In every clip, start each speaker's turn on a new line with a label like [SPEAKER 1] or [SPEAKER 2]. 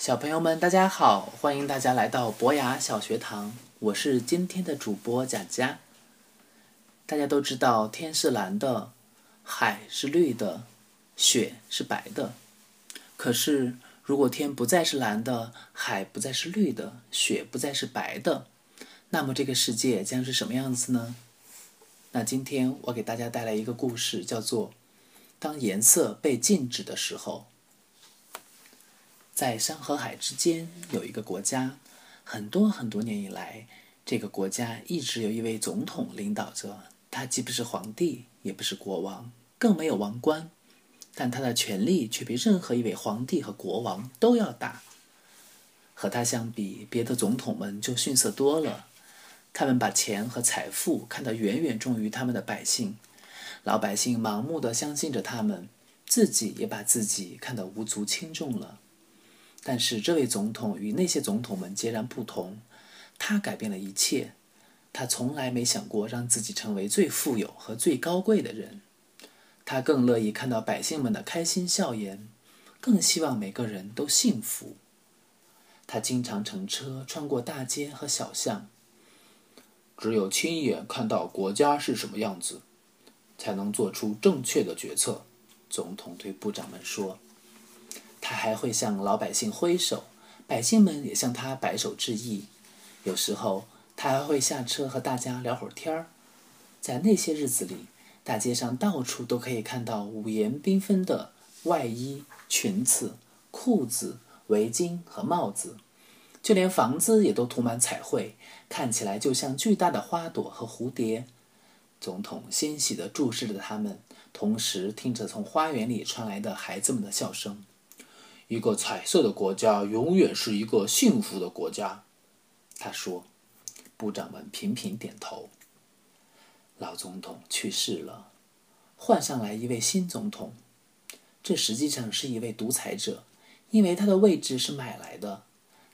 [SPEAKER 1] 小朋友们，大家好！欢迎大家来到博雅小学堂，我是今天的主播贾佳。大家都知道，天是蓝的，海是绿的，雪是白的。可是，如果天不再是蓝的，海不再是绿的，雪不再是白的，那么这个世界将是什么样子呢？那今天我给大家带来一个故事，叫做《当颜色被禁止的时候》。在山和海之间有一个国家，很多很多年以来，这个国家一直有一位总统领导着。他既不是皇帝，也不是国王，更没有王冠，但他的权力却比任何一位皇帝和国王都要大。和他相比，别的总统们就逊色多了。他们把钱和财富看得远远重于他们的百姓，老百姓盲目的相信着他们，自己也把自己看得无足轻重了。但是这位总统与那些总统们截然不同，他改变了一切。他从来没想过让自己成为最富有和最高贵的人，他更乐意看到百姓们的开心笑颜，更希望每个人都幸福。他经常乘车穿过大街和小巷，只有亲眼看到国家是什么样子，才能做出正确的决策。总统对部长们说。他还会向老百姓挥手，百姓们也向他摆手致意。有时候，他还会下车和大家聊会儿天儿。在那些日子里，大街上到处都可以看到五颜缤纷的外衣、裙子、裤子、围巾和帽子，就连房子也都涂满彩绘，看起来就像巨大的花朵和蝴蝶。总统欣喜地注视着他们，同时听着从花园里传来的孩子们的笑声。一个彩色的国家永远是一个幸福的国家，他说。部长们频频点头。老总统去世了，换上来一位新总统。这实际上是一位独裁者，因为他的位置是买来的。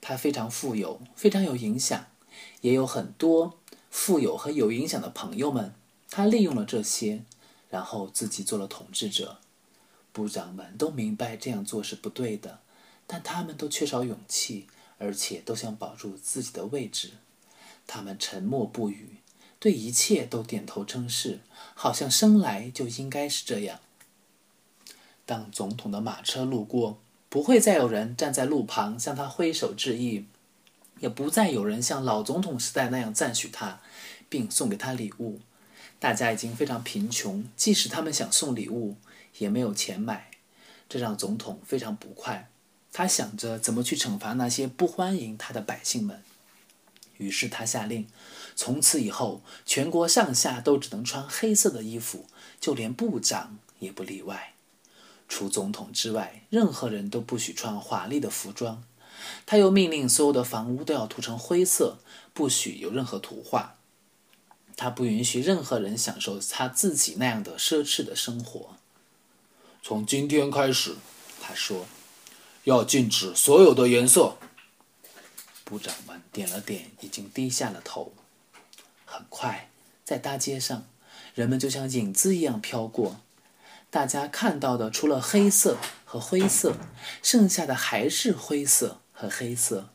[SPEAKER 1] 他非常富有，非常有影响，也有很多富有和有影响的朋友们。他利用了这些，然后自己做了统治者。部长们都明白这样做是不对的，但他们都缺少勇气，而且都想保住自己的位置。他们沉默不语，对一切都点头称是，好像生来就应该是这样。当总统的马车路过，不会再有人站在路旁向他挥手致意，也不再有人像老总统时代那样赞许他，并送给他礼物。大家已经非常贫穷，即使他们想送礼物。也没有钱买，这让总统非常不快。他想着怎么去惩罚那些不欢迎他的百姓们。于是他下令，从此以后，全国上下都只能穿黑色的衣服，就连部长也不例外。除总统之外，任何人都不许穿华丽的服装。他又命令所有的房屋都要涂成灰色，不许有任何图画。他不允许任何人享受他自己那样的奢侈的生活。从今天开始，他说，要禁止所有的颜色。部长们点了点，已经低下了头。很快，在大街上，人们就像影子一样飘过。大家看到的除了黑色和灰色，剩下的还是灰色和黑色。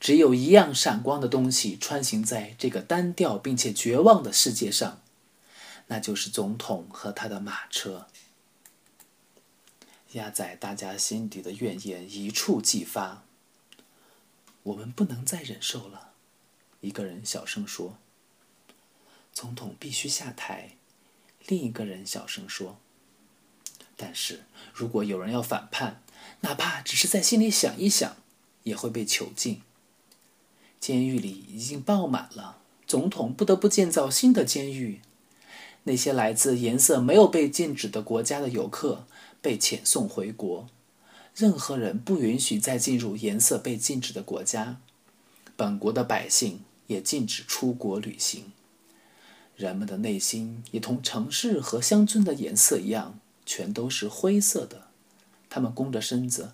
[SPEAKER 1] 只有一样闪光的东西穿行在这个单调并且绝望的世界上，那就是总统和他的马车。压在大家心底的怨言一触即发。我们不能再忍受了，一个人小声说。总统必须下台，另一个人小声说。但是如果有人要反叛，哪怕只是在心里想一想，也会被囚禁。监狱里已经爆满了，总统不得不建造新的监狱。那些来自颜色没有被禁止的国家的游客。被遣送回国，任何人不允许再进入颜色被禁止的国家。本国的百姓也禁止出国旅行。人们的内心也同城市和乡村的颜色一样，全都是灰色的。他们弓着身子，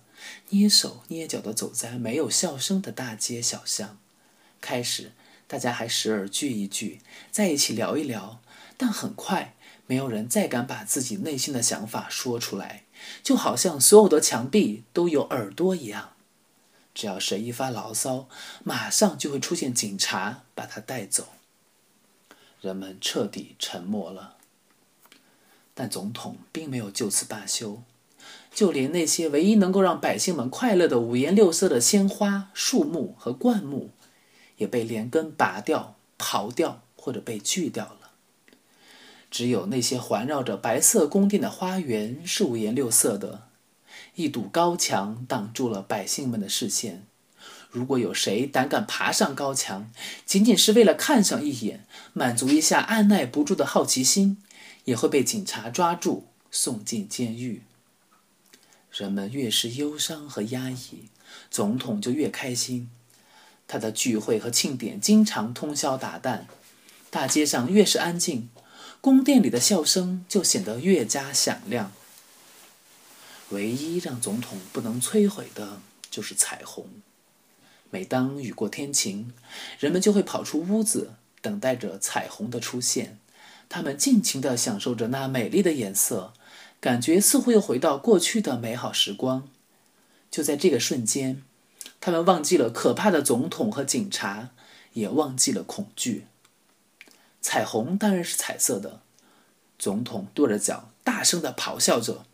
[SPEAKER 1] 蹑手蹑脚地走在没有笑声的大街小巷。开始，大家还时而聚一聚，在一起聊一聊，但很快。没有人再敢把自己内心的想法说出来，就好像所有的墙壁都有耳朵一样。只要谁一发牢骚，马上就会出现警察把他带走。人们彻底沉默了。但总统并没有就此罢休，就连那些唯一能够让百姓们快乐的五颜六色的鲜花、树木和灌木，也被连根拔掉、刨掉或者被锯掉了。只有那些环绕着白色宫殿的花园是五颜六色的，一堵高墙挡住了百姓们的视线。如果有谁胆敢爬上高墙，仅仅是为了看上一眼，满足一下按耐不住的好奇心，也会被警察抓住，送进监狱。人们越是忧伤和压抑，总统就越开心。他的聚会和庆典经常通宵达旦，大街上越是安静，宫殿里的笑声就显得越加响亮。唯一让总统不能摧毁的就是彩虹。每当雨过天晴，人们就会跑出屋子，等待着彩虹的出现。他们尽情地享受着那美丽的颜色，感觉似乎又回到过去的美好时光。就在这个瞬间，他们忘记了可怕的总统和警察，也忘记了恐惧。彩虹当然是彩色的。总统跺着脚，大声地咆哮着：“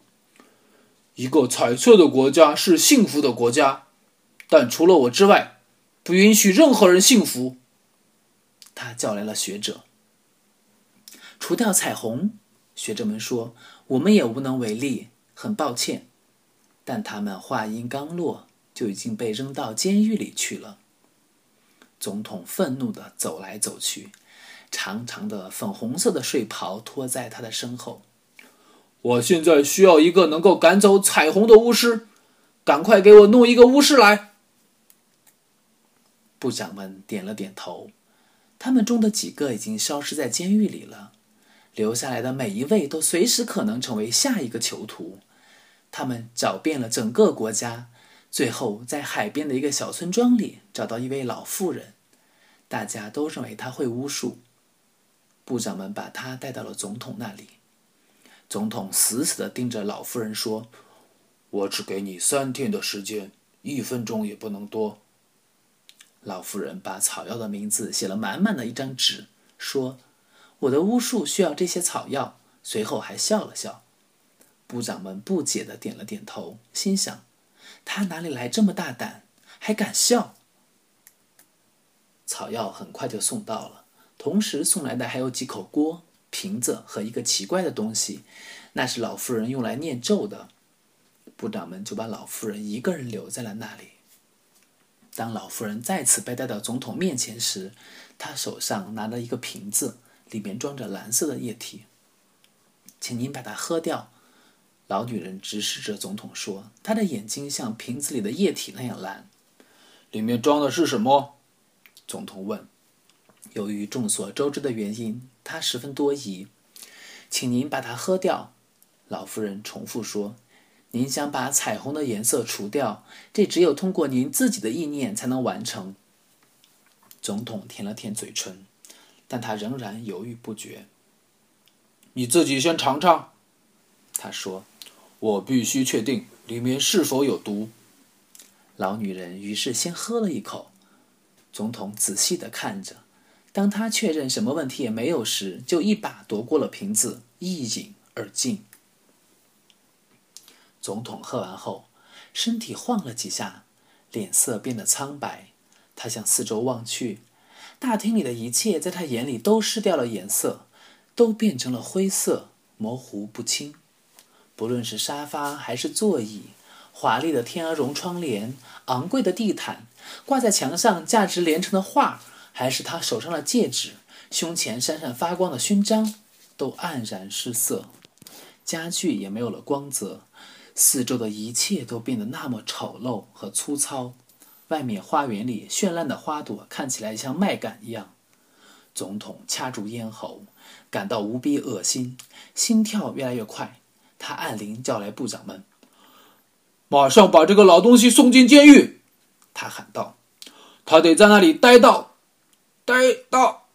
[SPEAKER 1] 一个彩色的国家是幸福的国家。”但除了我之外，不允许任何人幸福。他叫来了学者。除掉彩虹，学者们说，我们也无能为力，很抱歉。但他们话音刚落，就已经被扔到监狱里去了。总统愤怒地走来走去，长长的粉红色的睡袍拖在他的身后。我现在需要一个能够赶走彩虹的巫师，赶快给我弄一个巫师来。部长们点了点头，他们中的几个已经消失在监狱里了，留下来的每一位都随时可能成为下一个囚徒。他们找遍了整个国家，最后在海边的一个小村庄里找到一位老妇人，大家都认为她会巫术。部长们把她带到了总统那里，总统死死地盯着老妇人说：“我只给你三天的时间，一分钟也不能多。”老妇人把草药的名字写了满满的一张纸，说：“我的巫术需要这些草药。”随后还笑了笑。部长们不解地点了点头，心想：“他哪里来这么大胆，还敢笑？”草药很快就送到了，同时送来的还有几口锅、瓶子和一个奇怪的东西，那是老妇人用来念咒的。部长们就把老妇人一个人留在了那里。当老妇人再次被带到总统面前时，她手上拿着一个瓶子，里面装着蓝色的液体。请您把它喝掉。老女人直视着总统说，她的眼睛像瓶子里的液体那样蓝。里面装的是什么？总统问。由于众所周知的原因，他十分多疑。请您把它喝掉。老妇人重复说。您想把彩虹的颜色除掉，这只有通过您自己的意念才能完成。总统舔了舔嘴唇，但他仍然犹豫不决。你自己先尝尝，他说：“我必须确定里面是否有毒。”老女人于是先喝了一口。总统仔细的看着，当他确认什么问题也没有时，就一把夺过了瓶子，一饮而尽。总统喝完后，身体晃了几下，脸色变得苍白。他向四周望去，大厅里的一切在他眼里都失掉了颜色，都变成了灰色，模糊不清。不论是沙发还是座椅，华丽的天鹅绒窗帘、昂贵的地毯、挂在墙上价值连城的画，还是他手上的戒指、胸前闪闪发光的勋章，都黯然失色。家具也没有了光泽。四周的一切都变得那么丑陋和粗糙，外面花园里绚烂的花朵看起来像麦秆一样。总统掐住咽喉，感到无比恶心，心跳越来越快。他按铃叫来部长们：“马上把这个老东西送进监狱！”他喊道：“他得在那里待到，待到。”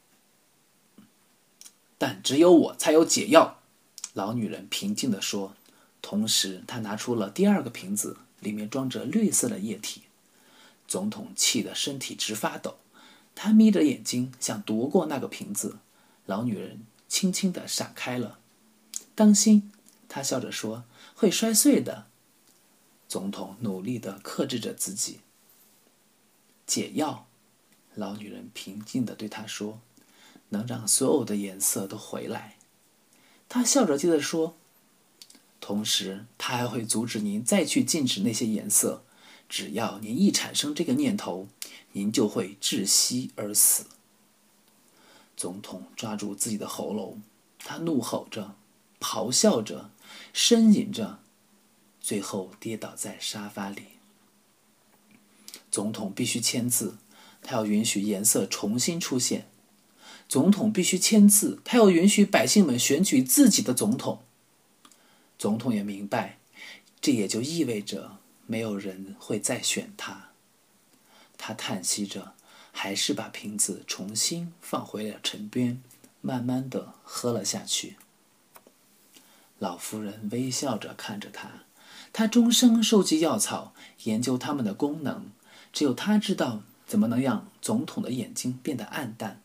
[SPEAKER 1] 但只有我才有解药。”老女人平静地说。同时，她拿出了第二个瓶子，里面装着绿色的液体。总统气得身体直发抖，他眯着眼睛想夺过那个瓶子，老女人轻轻地闪开了。当心，他笑着说：“会摔碎的。”总统努力地克制着自己。解药，老女人平静地对他说：“能让所有的颜色都回来。”他笑着接着说：“同时，他还会阻止您再去禁止那些颜色。”只要您一产生这个念头，您就会窒息而死。总统抓住自己的喉咙，他怒吼着，咆哮着，呻吟着，最后跌倒在沙发里。总统必须签字，他要允许颜色重新出现。总统必须签字，他要允许百姓们选举自己的总统。总统也明白，这也就意味着。没有人会再选他。他叹息着，还是把瓶子重新放回了陈边，慢慢的喝了下去。老夫人微笑着看着他，他终生收集药草，研究它们的功能。只有他知道怎么能让总统的眼睛变得暗淡。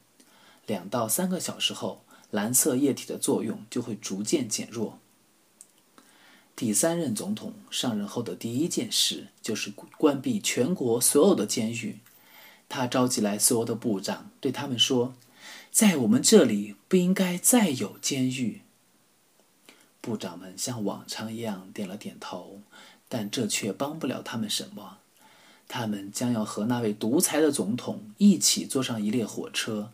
[SPEAKER 1] 两到三个小时后，蓝色液体的作用就会逐渐减弱。第三任总统上任后的第一件事就是关闭全国所有的监狱。他召集来所有的部长，对他们说：“在我们这里不应该再有监狱。”部长们像往常一样点了点头，但这却帮不了他们什么。他们将要和那位独裁的总统一起坐上一列火车，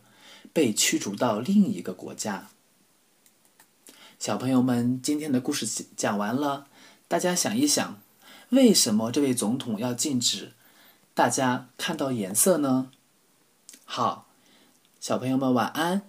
[SPEAKER 1] 被驱逐到另一个国家。小朋友们，今天的故事讲完了。大家想一想，为什么这位总统要禁止大家看到颜色呢？好，小朋友们晚安。